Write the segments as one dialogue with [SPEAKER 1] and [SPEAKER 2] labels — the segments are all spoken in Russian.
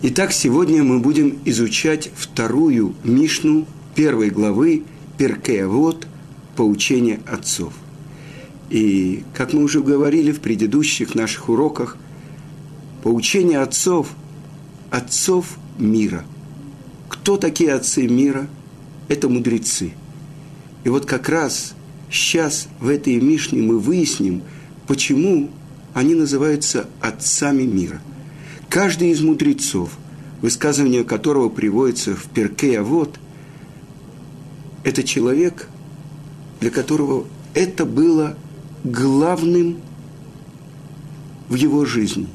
[SPEAKER 1] Итак, сегодня мы будем изучать вторую Мишну первой главы Перкеавод «Поучение отцов». И, как мы уже говорили в предыдущих наших уроках, поучение отцов – отцов мира. Кто такие отцы мира? Это мудрецы. И вот как раз сейчас в этой Мишне мы выясним, почему они называются отцами мира – Каждый из мудрецов, высказывание которого приводится в перке, а вот, это человек, для которого это было главным в его жизни.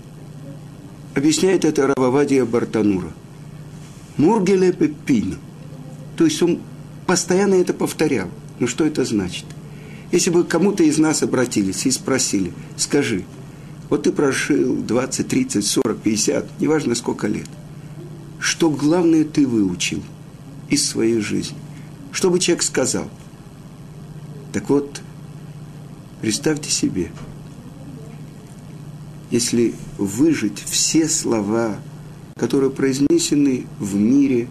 [SPEAKER 1] Объясняет это Рававадия Бартанура. Мургеле Пеппину. То есть он постоянно это повторял. Ну что это значит? Если бы кому-то из нас обратились и спросили, скажи – вот ты прожил 20, 30, 40, 50, неважно сколько лет. Что главное ты выучил из своей жизни? Что бы человек сказал? Так вот, представьте себе, если выжить все слова, которые произнесены в мире,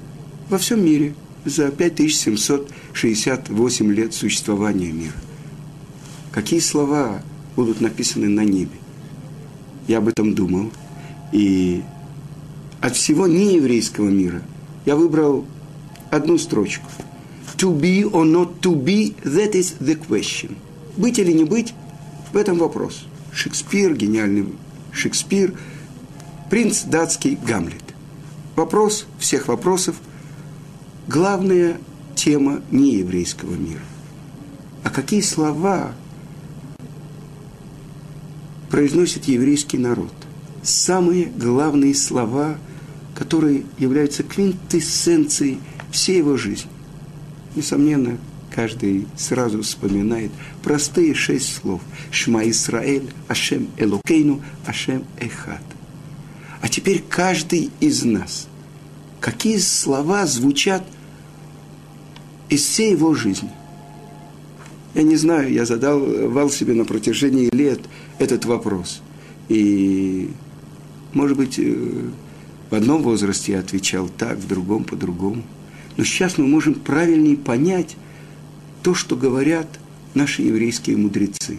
[SPEAKER 1] во всем мире, за 5768 лет существования мира. Какие слова будут написаны на небе? Я об этом думал. И от всего нееврейского мира я выбрал одну строчку. To be or not to be, that is the question. Быть или не быть, в этом вопрос. Шекспир, гениальный Шекспир, принц датский Гамлет. Вопрос всех вопросов, главная тема нееврейского мира. А какие слова произносит еврейский народ. Самые главные слова, которые являются квинтэссенцией всей его жизни. Несомненно, каждый сразу вспоминает простые шесть слов. Шма Исраэль, Ашем Элокейну, Ашем Эхат. А теперь каждый из нас, какие слова звучат из всей его жизни. Я не знаю, я задавал себе на протяжении лет этот вопрос. И, может быть, э, в одном возрасте я отвечал так, в другом по-другому. Но сейчас мы можем правильнее понять то, что говорят наши еврейские мудрецы.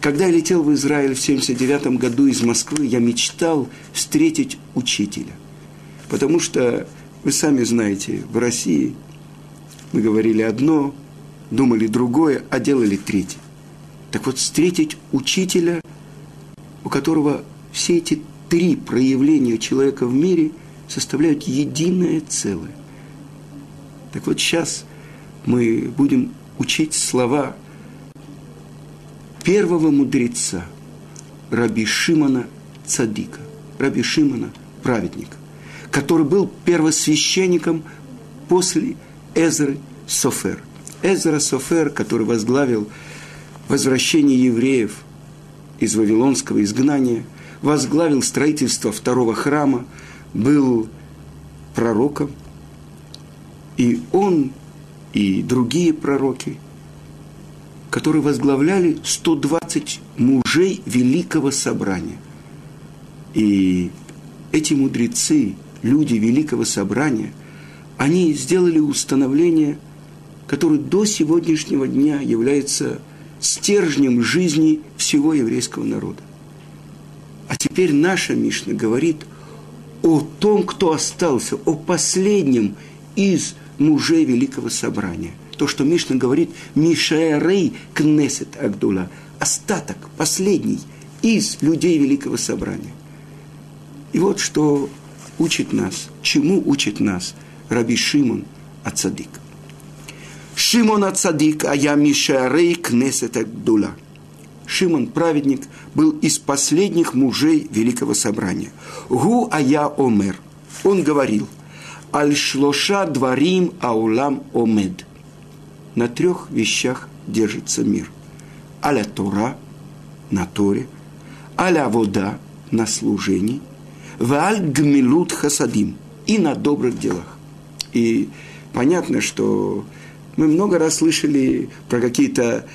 [SPEAKER 1] Когда я летел в Израиль в 79 году из Москвы, я мечтал встретить учителя. Потому что, вы сами знаете, в России мы говорили одно, думали другое, а делали третье. Так вот, встретить учителя, у которого все эти три проявления человека в мире составляют единое целое. Так вот, сейчас мы будем учить слова первого мудреца, Раби Шимона Цадика, Раби Шимона праведника, который был первосвященником после Эзры Софер – Эзра Софер, который возглавил возвращение евреев из Вавилонского изгнания, возглавил строительство второго храма, был пророком, и он, и другие пророки, которые возглавляли 120 мужей Великого Собрания. И эти мудрецы, люди Великого Собрания, они сделали установление – который до сегодняшнего дня является стержнем жизни всего еврейского народа. А теперь наша Мишна говорит о том, кто остался, о последнем из мужей Великого Собрания. То, что Мишна говорит «Мишаэрей кнесет Агдула» – остаток, последний из людей Великого Собрания. И вот что учит нас, чему учит нас Раби Шимон Ацадик. Шимон Ацадик, а я Мишарей Кнесета Дула. Шимон, праведник, был из последних мужей Великого Собрания. Гу Ая Омер. Он говорил, Аль-Шлоша Дварим Аулам Омед. На трех вещах держится мир. Аля Тора, на Торе, аля вода, на служении, валь гмилут хасадим, и на добрых делах. И понятно, что мы много раз слышали про какие-то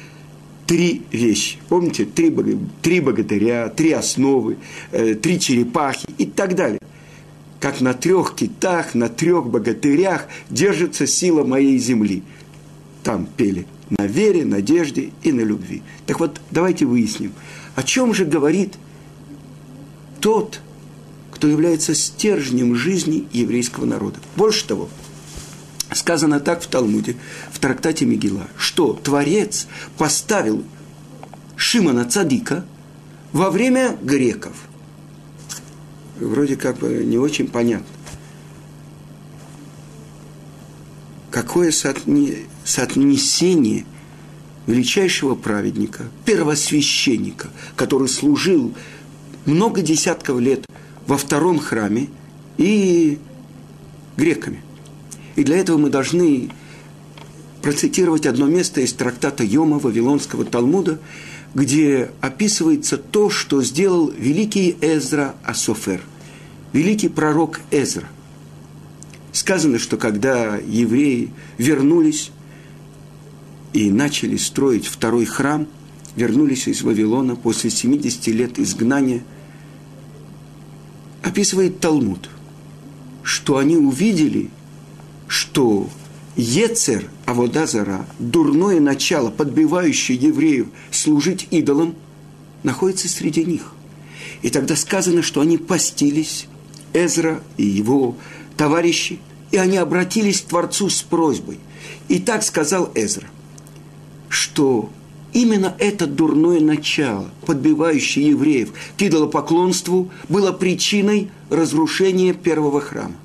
[SPEAKER 1] три вещи. Помните, три, три богатыря, три основы, э, три черепахи и так далее. как на трех китах, на трех богатырях держится сила моей земли. Там пели на вере, надежде и на любви. Так вот, давайте выясним, о чем же говорит тот, кто является стержнем жизни еврейского народа. Больше того, сказано так в Талмуде, в трактате Мегила, что Творец поставил Шимона Цадика во время греков. Вроде как бы не очень понятно. Какое соотнесение величайшего праведника, первосвященника, который служил много десятков лет во втором храме и греками. И для этого мы должны процитировать одно место из трактата Йома Вавилонского Талмуда, где описывается то, что сделал великий Эзра Асофер, великий пророк Эзра. Сказано, что когда евреи вернулись и начали строить второй храм, вернулись из Вавилона после 70 лет изгнания, описывает Талмуд, что они увидели, что Ецер Аводазара, дурное начало, подбивающее евреев служить идолам, находится среди них. И тогда сказано, что они постились, Эзра и его товарищи, и они обратились к Творцу с просьбой. И так сказал Эзра, что именно это дурное начало, подбивающее евреев к идолопоклонству, было причиной разрушения первого храма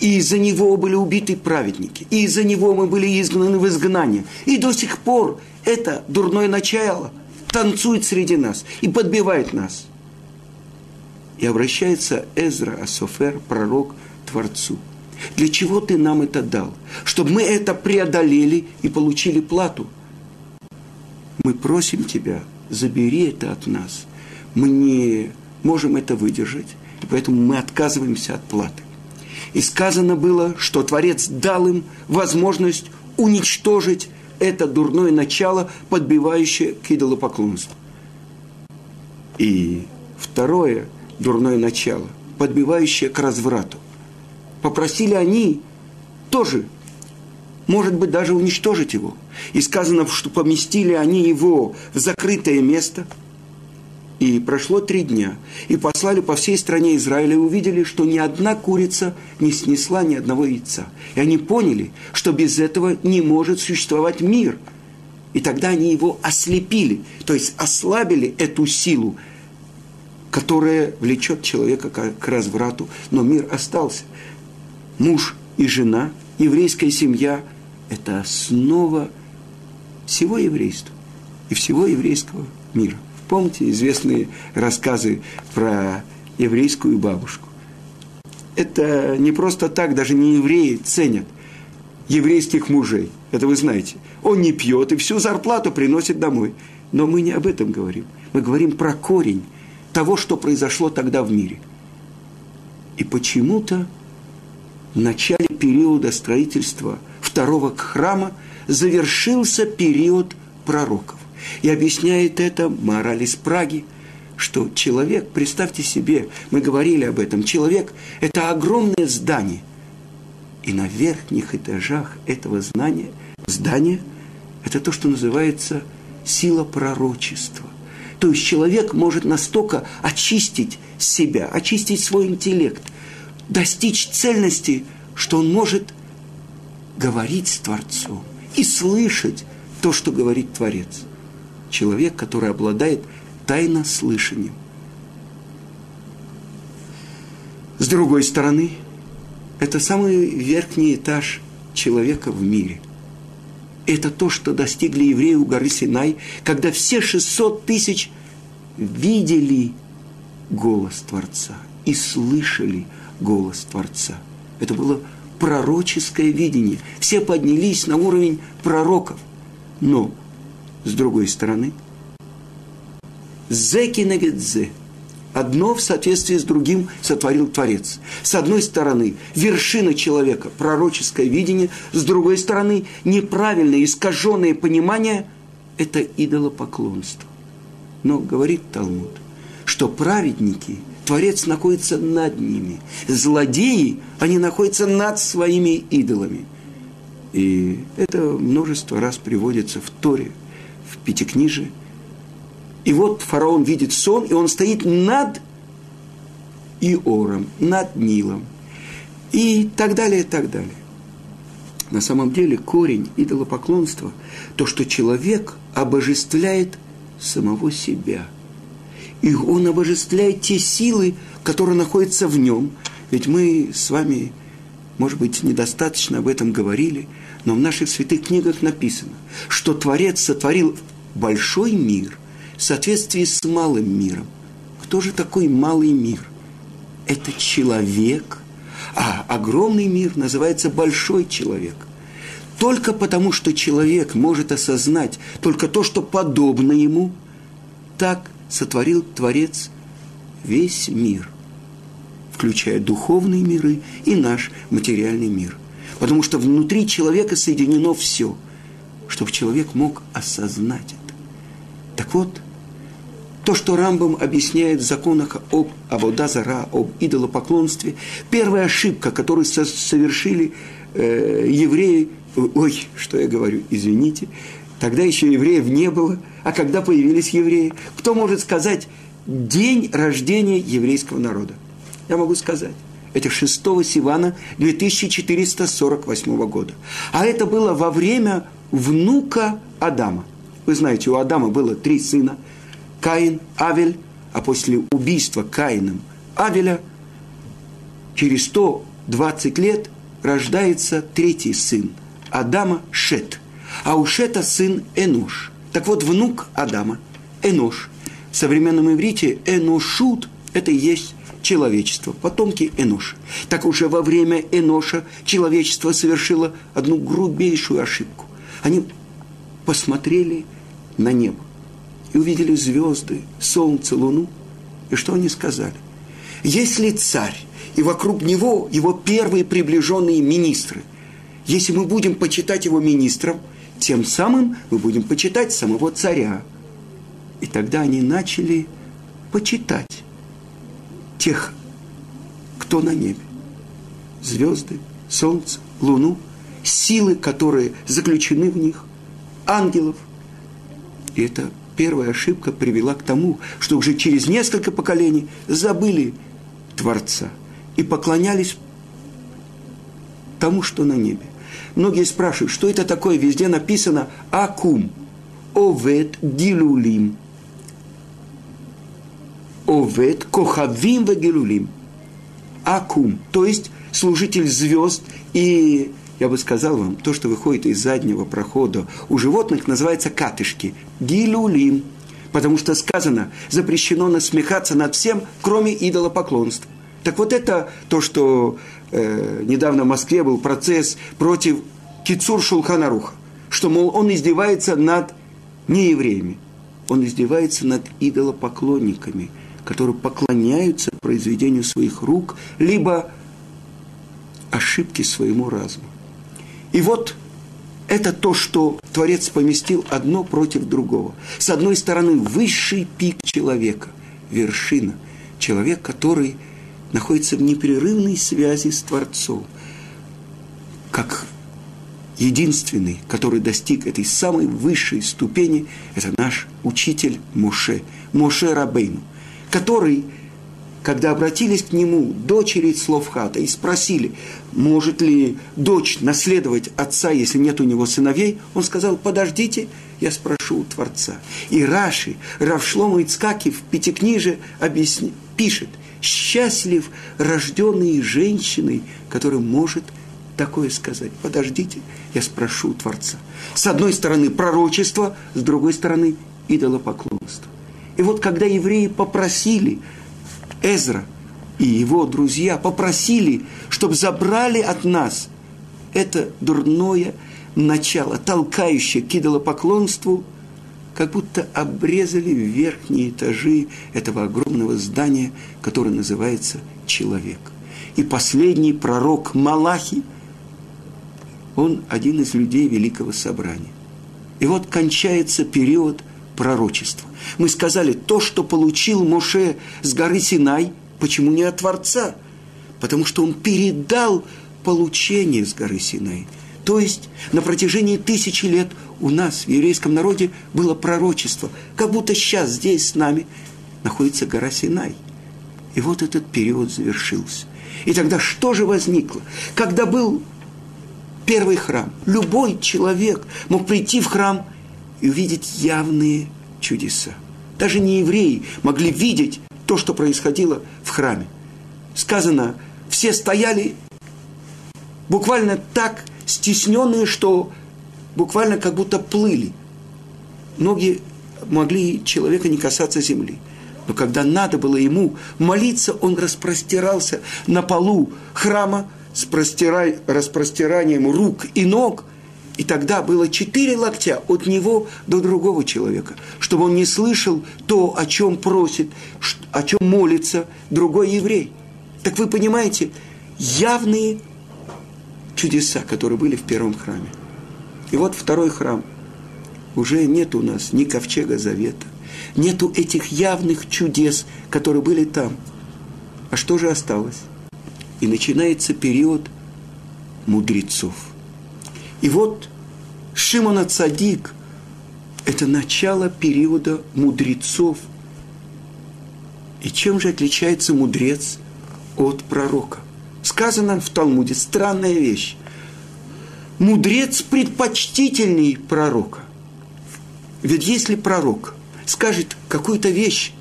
[SPEAKER 1] и из-за него были убиты праведники, и из-за него мы были изгнаны в изгнание. И до сих пор это дурное начало танцует среди нас и подбивает нас. И обращается Эзра Асофер, пророк, Творцу. Для чего ты нам это дал? Чтобы мы это преодолели и получили плату. Мы просим тебя, забери это от нас. Мы не можем это выдержать, и поэтому мы отказываемся от платы. И сказано было, что Творец дал им возможность уничтожить это дурное начало, подбивающее к идолопоклонству. И второе дурное начало, подбивающее к разврату. Попросили они тоже, может быть, даже уничтожить его. И сказано, что поместили они его в закрытое место – и прошло три дня, и послали по всей стране Израиля и увидели, что ни одна курица не снесла ни одного яйца. И они поняли, что без этого не может существовать мир. И тогда они его ослепили, то есть ослабили эту силу, которая влечет человека к разврату, но мир остался. Муж и жена, еврейская семья – это основа всего еврейства и всего еврейского мира. Помните известные рассказы про еврейскую бабушку? Это не просто так, даже не евреи ценят еврейских мужей. Это вы знаете. Он не пьет и всю зарплату приносит домой. Но мы не об этом говорим. Мы говорим про корень того, что произошло тогда в мире. И почему-то в начале периода строительства второго храма завершился период пророков. И объясняет это мораль из Праги, что человек, представьте себе, мы говорили об этом, человек – это огромное здание. И на верхних этажах этого знания, здания – это то, что называется сила пророчества. То есть человек может настолько очистить себя, очистить свой интеллект, достичь цельности, что он может говорить с Творцом и слышать то, что говорит Творец – человек, который обладает тайно слышанием. С другой стороны, это самый верхний этаж человека в мире. Это то, что достигли евреи у горы Синай, когда все 600 тысяч видели голос Творца и слышали голос Творца. Это было пророческое видение. Все поднялись на уровень пророков. Но с другой стороны. Зеки негедзе. Одно в соответствии с другим сотворил Творец. С одной стороны, вершина человека, пророческое видение, с другой стороны, неправильное, искаженное понимание – это идолопоклонство. Но говорит Талмуд, что праведники Творец находится над ними. Злодеи, они находятся над своими идолами. И это множество раз приводится в Торе, в Пятикнижии. И вот фараон видит сон, и он стоит над Иором, над Нилом. И так далее, и так далее. На самом деле корень идолопоклонства – то, что человек обожествляет самого себя. И он обожествляет те силы, которые находятся в нем. Ведь мы с вами, может быть, недостаточно об этом говорили, но в наших святых книгах написано, что Творец сотворил большой мир в соответствии с малым миром. Кто же такой малый мир? Это человек – а огромный мир называется большой человек. Только потому, что человек может осознать только то, что подобно ему, так сотворил Творец весь мир, включая духовные миры и наш материальный мир. Потому что внутри человека соединено все, чтобы человек мог осознать это. Так вот, то, что Рамбам объясняет в законах об Абодазара, об идолопоклонстве, первая ошибка, которую совершили э, евреи, ой, что я говорю, извините, тогда еще евреев не было, а когда появились евреи, кто может сказать день рождения еврейского народа? Я могу сказать. Это 6 Сивана 2448 года. А это было во время внука Адама. Вы знаете, у Адама было три сына – Каин, Авель, а после убийства Каином Авеля через 120 лет рождается третий сын Адама Шет. А у Шета сын Энош. Так вот, внук Адама, Энош. В современном иврите Эношут – это и есть человечество, потомки Эноша. Так уже во время Эноша человечество совершило одну грубейшую ошибку. Они посмотрели на небо и увидели звезды, солнце, луну. И что они сказали? Если царь, и вокруг него его первые приближенные министры, если мы будем почитать его министром, тем самым мы будем почитать самого царя. И тогда они начали почитать тех, кто на небе. Звезды, солнце, луну, силы, которые заключены в них, ангелов. И это первая ошибка привела к тому, что уже через несколько поколений забыли Творца и поклонялись тому, что на небе. Многие спрашивают, что это такое? Везде написано «Акум», «Овет гилулим», «Овет кохавим вегилулим», «Акум», то есть служитель звезд и я бы сказал вам, то, что выходит из заднего прохода у животных, называется катышки, гилюлим, потому что сказано, запрещено насмехаться над всем, кроме идолопоклонства. Так вот это то, что э, недавно в Москве был процесс против Кицур Шулханаруха, что, мол, он издевается над неевреями, он издевается над идолопоклонниками, которые поклоняются произведению своих рук, либо ошибки своему разуму. И вот это то, что Творец поместил одно против другого. С одной стороны, высший пик человека, вершина. Человек, который находится в непрерывной связи с Творцом. Как единственный, который достиг этой самой высшей ступени, это наш учитель Моше, Моше Рабейну, который когда обратились к нему дочери Словхата и спросили, может ли дочь наследовать отца, если нет у него сыновей, он сказал, подождите, я спрошу у Творца. И Раши, Равшлому Ицкаки в Пятикниже объясни, пишет, счастлив рожденный женщиной, который может такое сказать. Подождите, я спрошу у Творца. С одной стороны пророчество, с другой стороны идолопоклонство. И вот когда евреи попросили Эзра и его друзья попросили, чтобы забрали от нас это дурное начало, толкающее к идолопоклонству, как будто обрезали верхние этажи этого огромного здания, которое называется человек. И последний пророк Малахи, он один из людей Великого Собрания. И вот кончается период пророчества. Мы сказали, то, что получил Моше с горы Синай, Почему не от Творца? Потому что он передал получение с горы Синай. То есть на протяжении тысячи лет у нас в еврейском народе было пророчество, как будто сейчас здесь с нами находится гора Синай. И вот этот период завершился. И тогда что же возникло? Когда был первый храм, любой человек мог прийти в храм и увидеть явные чудеса. Даже не евреи могли видеть то, что происходило в храме. Сказано, все стояли буквально так стесненные, что буквально как будто плыли. Ноги могли человека не касаться земли. Но когда надо было ему молиться, он распростирался на полу храма с распростиранием рук и ног. И тогда было четыре локтя от него до другого человека, чтобы он не слышал то, о чем просит, о чем молится другой еврей. Так вы понимаете, явные чудеса, которые были в первом храме. И вот второй храм. Уже нет у нас ни ковчега завета, нету этих явных чудес, которые были там. А что же осталось? И начинается период мудрецов. И вот Шимона Цадик – это начало периода мудрецов. И чем же отличается мудрец от пророка? Сказано в Талмуде странная вещь. Мудрец предпочтительней пророка. Ведь если пророк скажет какую-то вещь,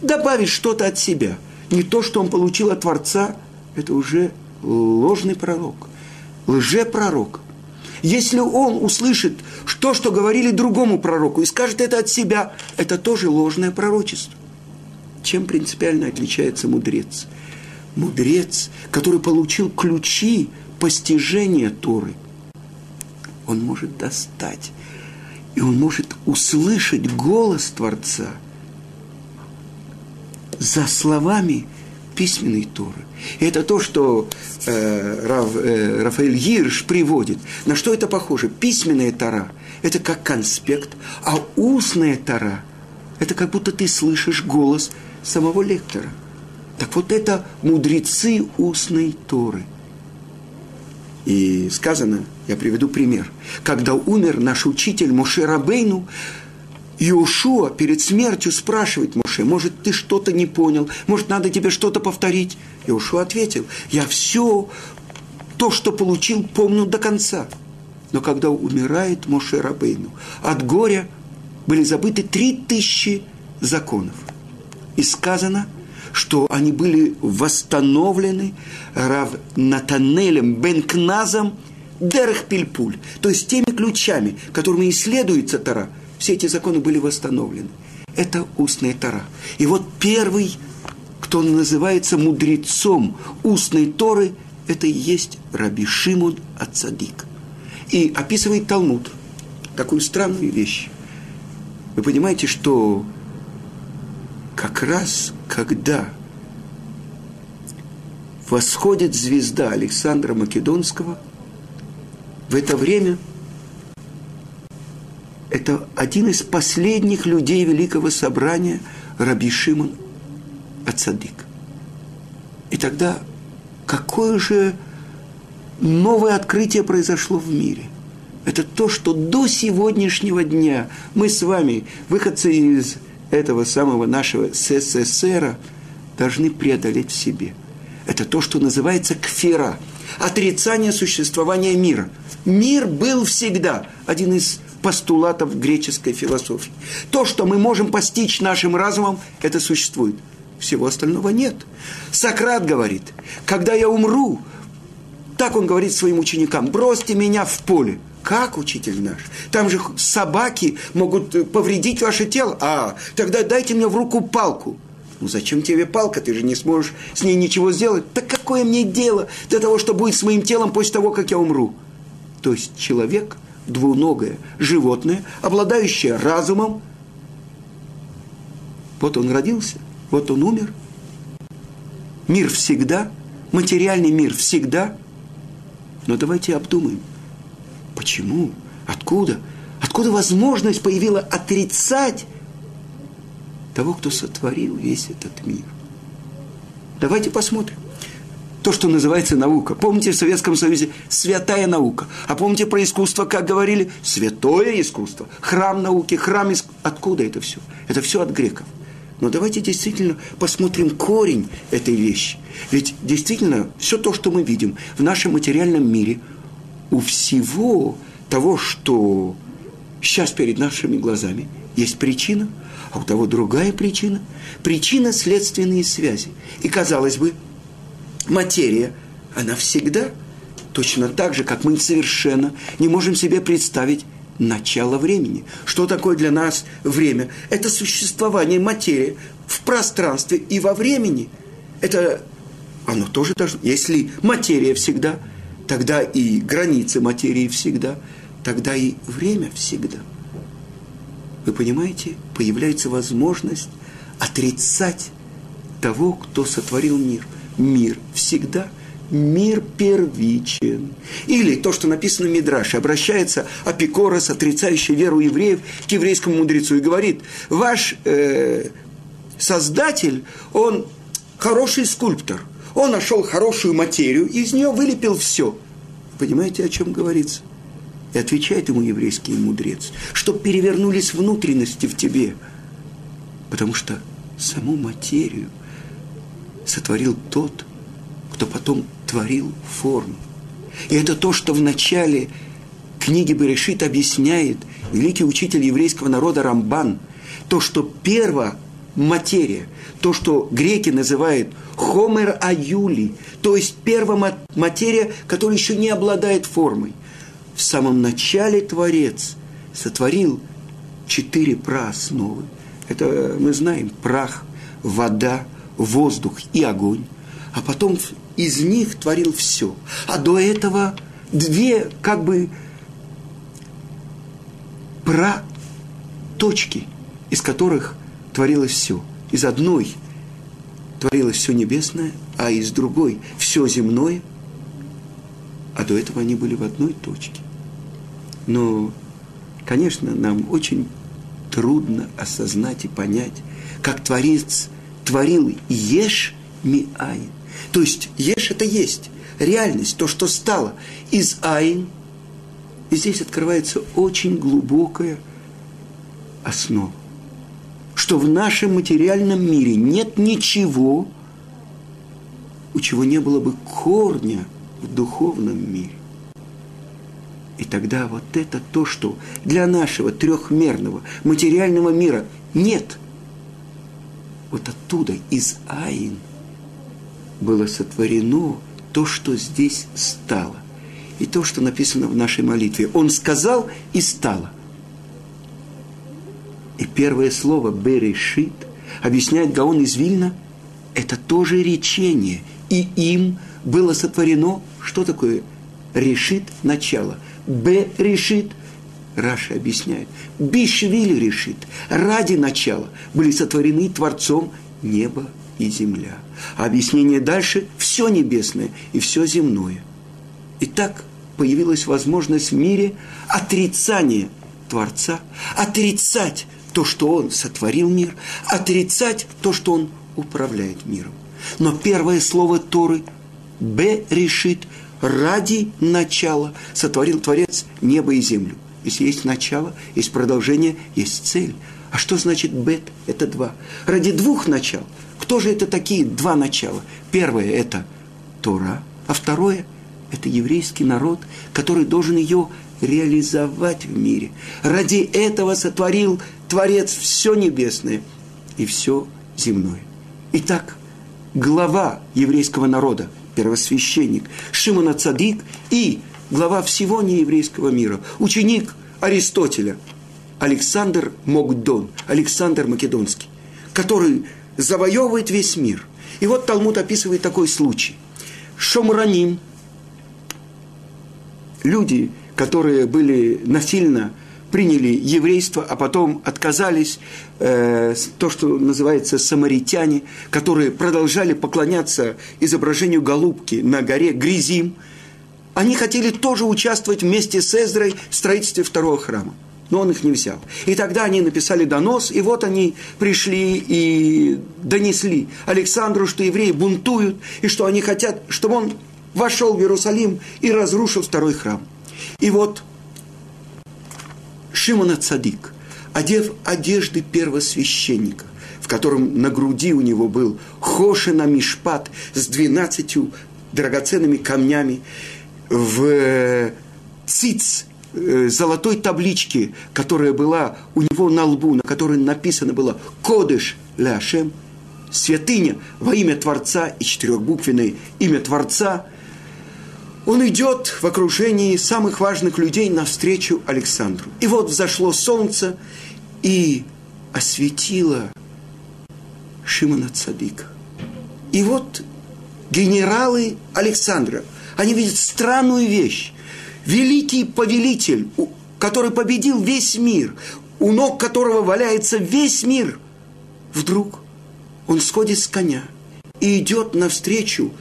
[SPEAKER 1] добавит что-то от себя, не то, что он получил от Творца, это уже ложный пророк, лжепророк. Если он услышит то, что говорили другому пророку, и скажет это от себя, это тоже ложное пророчество. Чем принципиально отличается мудрец? Мудрец, который получил ключи постижения Торы, он может достать и он может услышать голос Творца за словами письменной Торы. И это то, что э, Раф, э, Рафаэль Гирш приводит. На что это похоже? Письменная Тора – это как конспект, а устная Тора – это как будто ты слышишь голос самого лектора. Так вот это мудрецы устной Торы – и сказано, я приведу пример, когда умер наш учитель Моше Рабейну, Иошуа перед смертью спрашивает Моше, может, ты что-то не понял, может, надо тебе что-то повторить? Иошуа ответил, я все то, что получил, помню до конца. Но когда умирает Моше Рабейну, от горя были забыты три тысячи законов. И сказано – что они были восстановлены Рав Натанелем Бенкназом Дерх Пильпуль, то есть теми ключами, которыми исследуется Тара, все эти законы были восстановлены. Это устная Тара. И вот первый, кто называется мудрецом устной Торы, это и есть Раби Шимон Ацадик. И описывает Талмуд такую странную вещь. Вы понимаете, что как раз когда восходит звезда Александра Македонского, в это время это один из последних людей Великого Собрания Раби Шимон Ацадик. И тогда какое же новое открытие произошло в мире? Это то, что до сегодняшнего дня мы с вами, выходцы из этого самого нашего СССР должны преодолеть в себе. Это то, что называется кфера, отрицание существования мира. Мир был всегда один из постулатов греческой философии. То, что мы можем постичь нашим разумом, это существует. Всего остального нет. Сократ говорит, когда я умру, так он говорит своим ученикам, бросьте меня в поле – как, учитель наш? Там же собаки могут повредить ваше тело. А, тогда дайте мне в руку палку. Ну зачем тебе палка? Ты же не сможешь с ней ничего сделать. Так какое мне дело для того, что будет с моим телом после того, как я умру? То есть человек, двуногое животное, обладающее разумом, вот он родился, вот он умер. Мир всегда, материальный мир всегда. Но давайте обдумаем. Почему? Откуда? Откуда возможность появилась отрицать того, кто сотворил весь этот мир? Давайте посмотрим. То, что называется наука. Помните, в Советском Союзе святая наука. А помните про искусство, как говорили? Святое искусство. Храм науки, храм искусства. Откуда это все? Это все от греков. Но давайте действительно посмотрим корень этой вещи. Ведь действительно все то, что мы видим в нашем материальном мире, у всего того, что сейчас перед нашими глазами, есть причина, а у того другая причина. Причина – следственные связи. И, казалось бы, материя, она всегда точно так же, как мы совершенно не можем себе представить начало времени. Что такое для нас время? Это существование материи в пространстве и во времени. Это оно тоже должно. Если материя всегда, тогда и границы материи всегда, тогда и время всегда. Вы понимаете, появляется возможность отрицать того, кто сотворил мир. Мир всегда – мир первичен. Или то, что написано в Мидраше, обращается Апикорос, отрицающий веру евреев, к еврейскому мудрецу и говорит, ваш э, создатель, он хороший скульптор, он нашел хорошую материю, и из нее вылепил все. Понимаете, о чем говорится? И отвечает ему еврейский мудрец, что перевернулись внутренности в тебе, потому что саму материю сотворил тот, кто потом творил форму. И это то, что в начале книги Берешит объясняет великий учитель еврейского народа Рамбан, то, что первая материя, то, что греки называют хомер аюли, то есть первая материя, которая еще не обладает формой. В самом начале Творец сотворил четыре проосновы. Это мы знаем, прах, вода, воздух и огонь. А потом из них творил все. А до этого две как бы про точки, из которых творилось все. Из одной творилось все небесное, а из другой все земное, а до этого они были в одной точке. Но, конечно, нам очень трудно осознать и понять, как Творец творил ешь миайн. То есть ешь это есть, реальность, то, что стало из айн. И здесь открывается очень глубокая основа, что в нашем материальном мире нет ничего, у чего не было бы корня в духовном мире. И тогда вот это то, что для нашего трехмерного материального мира нет. Вот оттуда, из Аин – было сотворено то, что здесь стало. И то, что написано в нашей молитве. Он сказал и стало. И первое слово «берешит» объясняет Гаон из Вильна, это тоже речение. И им было сотворено, что такое решит начало. Б решит, Раша объясняет, Бишвили решит, ради начала были сотворены Творцом небо и земля. А объяснение дальше – все небесное и все земное. И так появилась возможность в мире отрицания Творца, отрицать то, что Он сотворил мир, отрицать то, что Он управляет миром. Но первое слово Торы «Б» решит ради начала сотворил Творец небо и землю. Если есть начало, есть продолжение, есть цель. А что значит бет? Это два. Ради двух начал – кто же это такие два начала? Первое – это Тора, а второе – это еврейский народ, который должен ее реализовать в мире. Ради этого сотворил Творец все небесное и все земное. Итак, глава еврейского народа, первосвященник Шимона Цадик и глава всего нееврейского мира, ученик Аристотеля, Александр Могдон, Александр Македонский, который завоевывает весь мир. И вот Талмуд описывает такой случай. Шомраним, люди, которые были насильно приняли еврейство, а потом отказались, э, то, что называется самаритяне, которые продолжали поклоняться изображению голубки на горе Гризим, они хотели тоже участвовать вместе с Эзрой в строительстве второго храма. но он их не взял. И тогда они написали донос, и вот они пришли и донесли Александру, что евреи бунтуют, и что они хотят, чтобы он вошел в Иерусалим и разрушил второй храм. И вот Шимона Цадик, одев одежды первосвященника, в котором на груди у него был Хошина Мишпат с двенадцатью драгоценными камнями, в циц э, золотой табличке, которая была у него на лбу, на которой написано было «Кодыш Ляшем», святыня во имя Творца и четырехбуквенное имя Творца, он идет в окружении самых важных людей навстречу Александру. И вот взошло солнце и осветило Шимона Цадыка. И вот генералы Александра, они видят странную вещь. Великий повелитель, который победил весь мир, у ног которого валяется весь мир, вдруг он сходит с коня и идет навстречу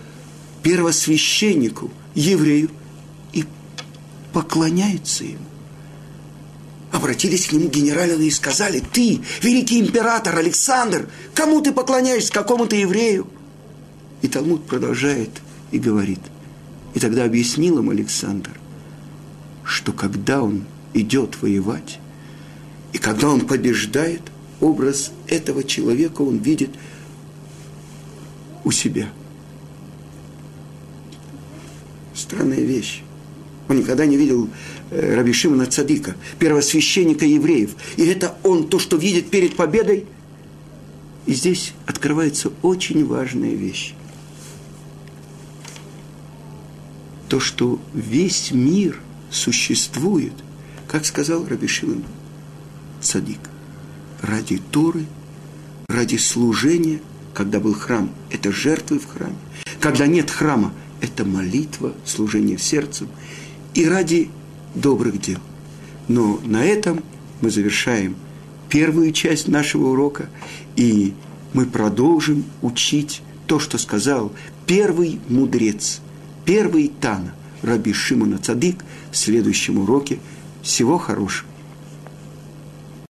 [SPEAKER 1] первосвященнику, еврею, и поклоняется ему. Обратились к нему генералы и сказали, ты, великий император Александр, кому ты поклоняешься, какому-то еврею? И Талмуд продолжает и говорит, и тогда объяснил им Александр, что когда он идет воевать, и когда он побеждает, образ этого человека он видит у себя. Странная вещь. Он никогда не видел э, Раби Шимона Цадика, первосвященника евреев. И это он то, что видит перед победой. И здесь открывается очень важная вещь. То, что весь мир существует, как сказал Раби Шимон Цадик, ради Торы, ради служения, когда был храм, это жертвы в храме. Когда нет храма, это молитва, служение сердцем и ради добрых дел. Но на этом мы завершаем первую часть нашего урока, и мы продолжим учить то, что сказал первый мудрец, первый Тана, Раби Шимона Цадык, в следующем уроке. Всего хорошего.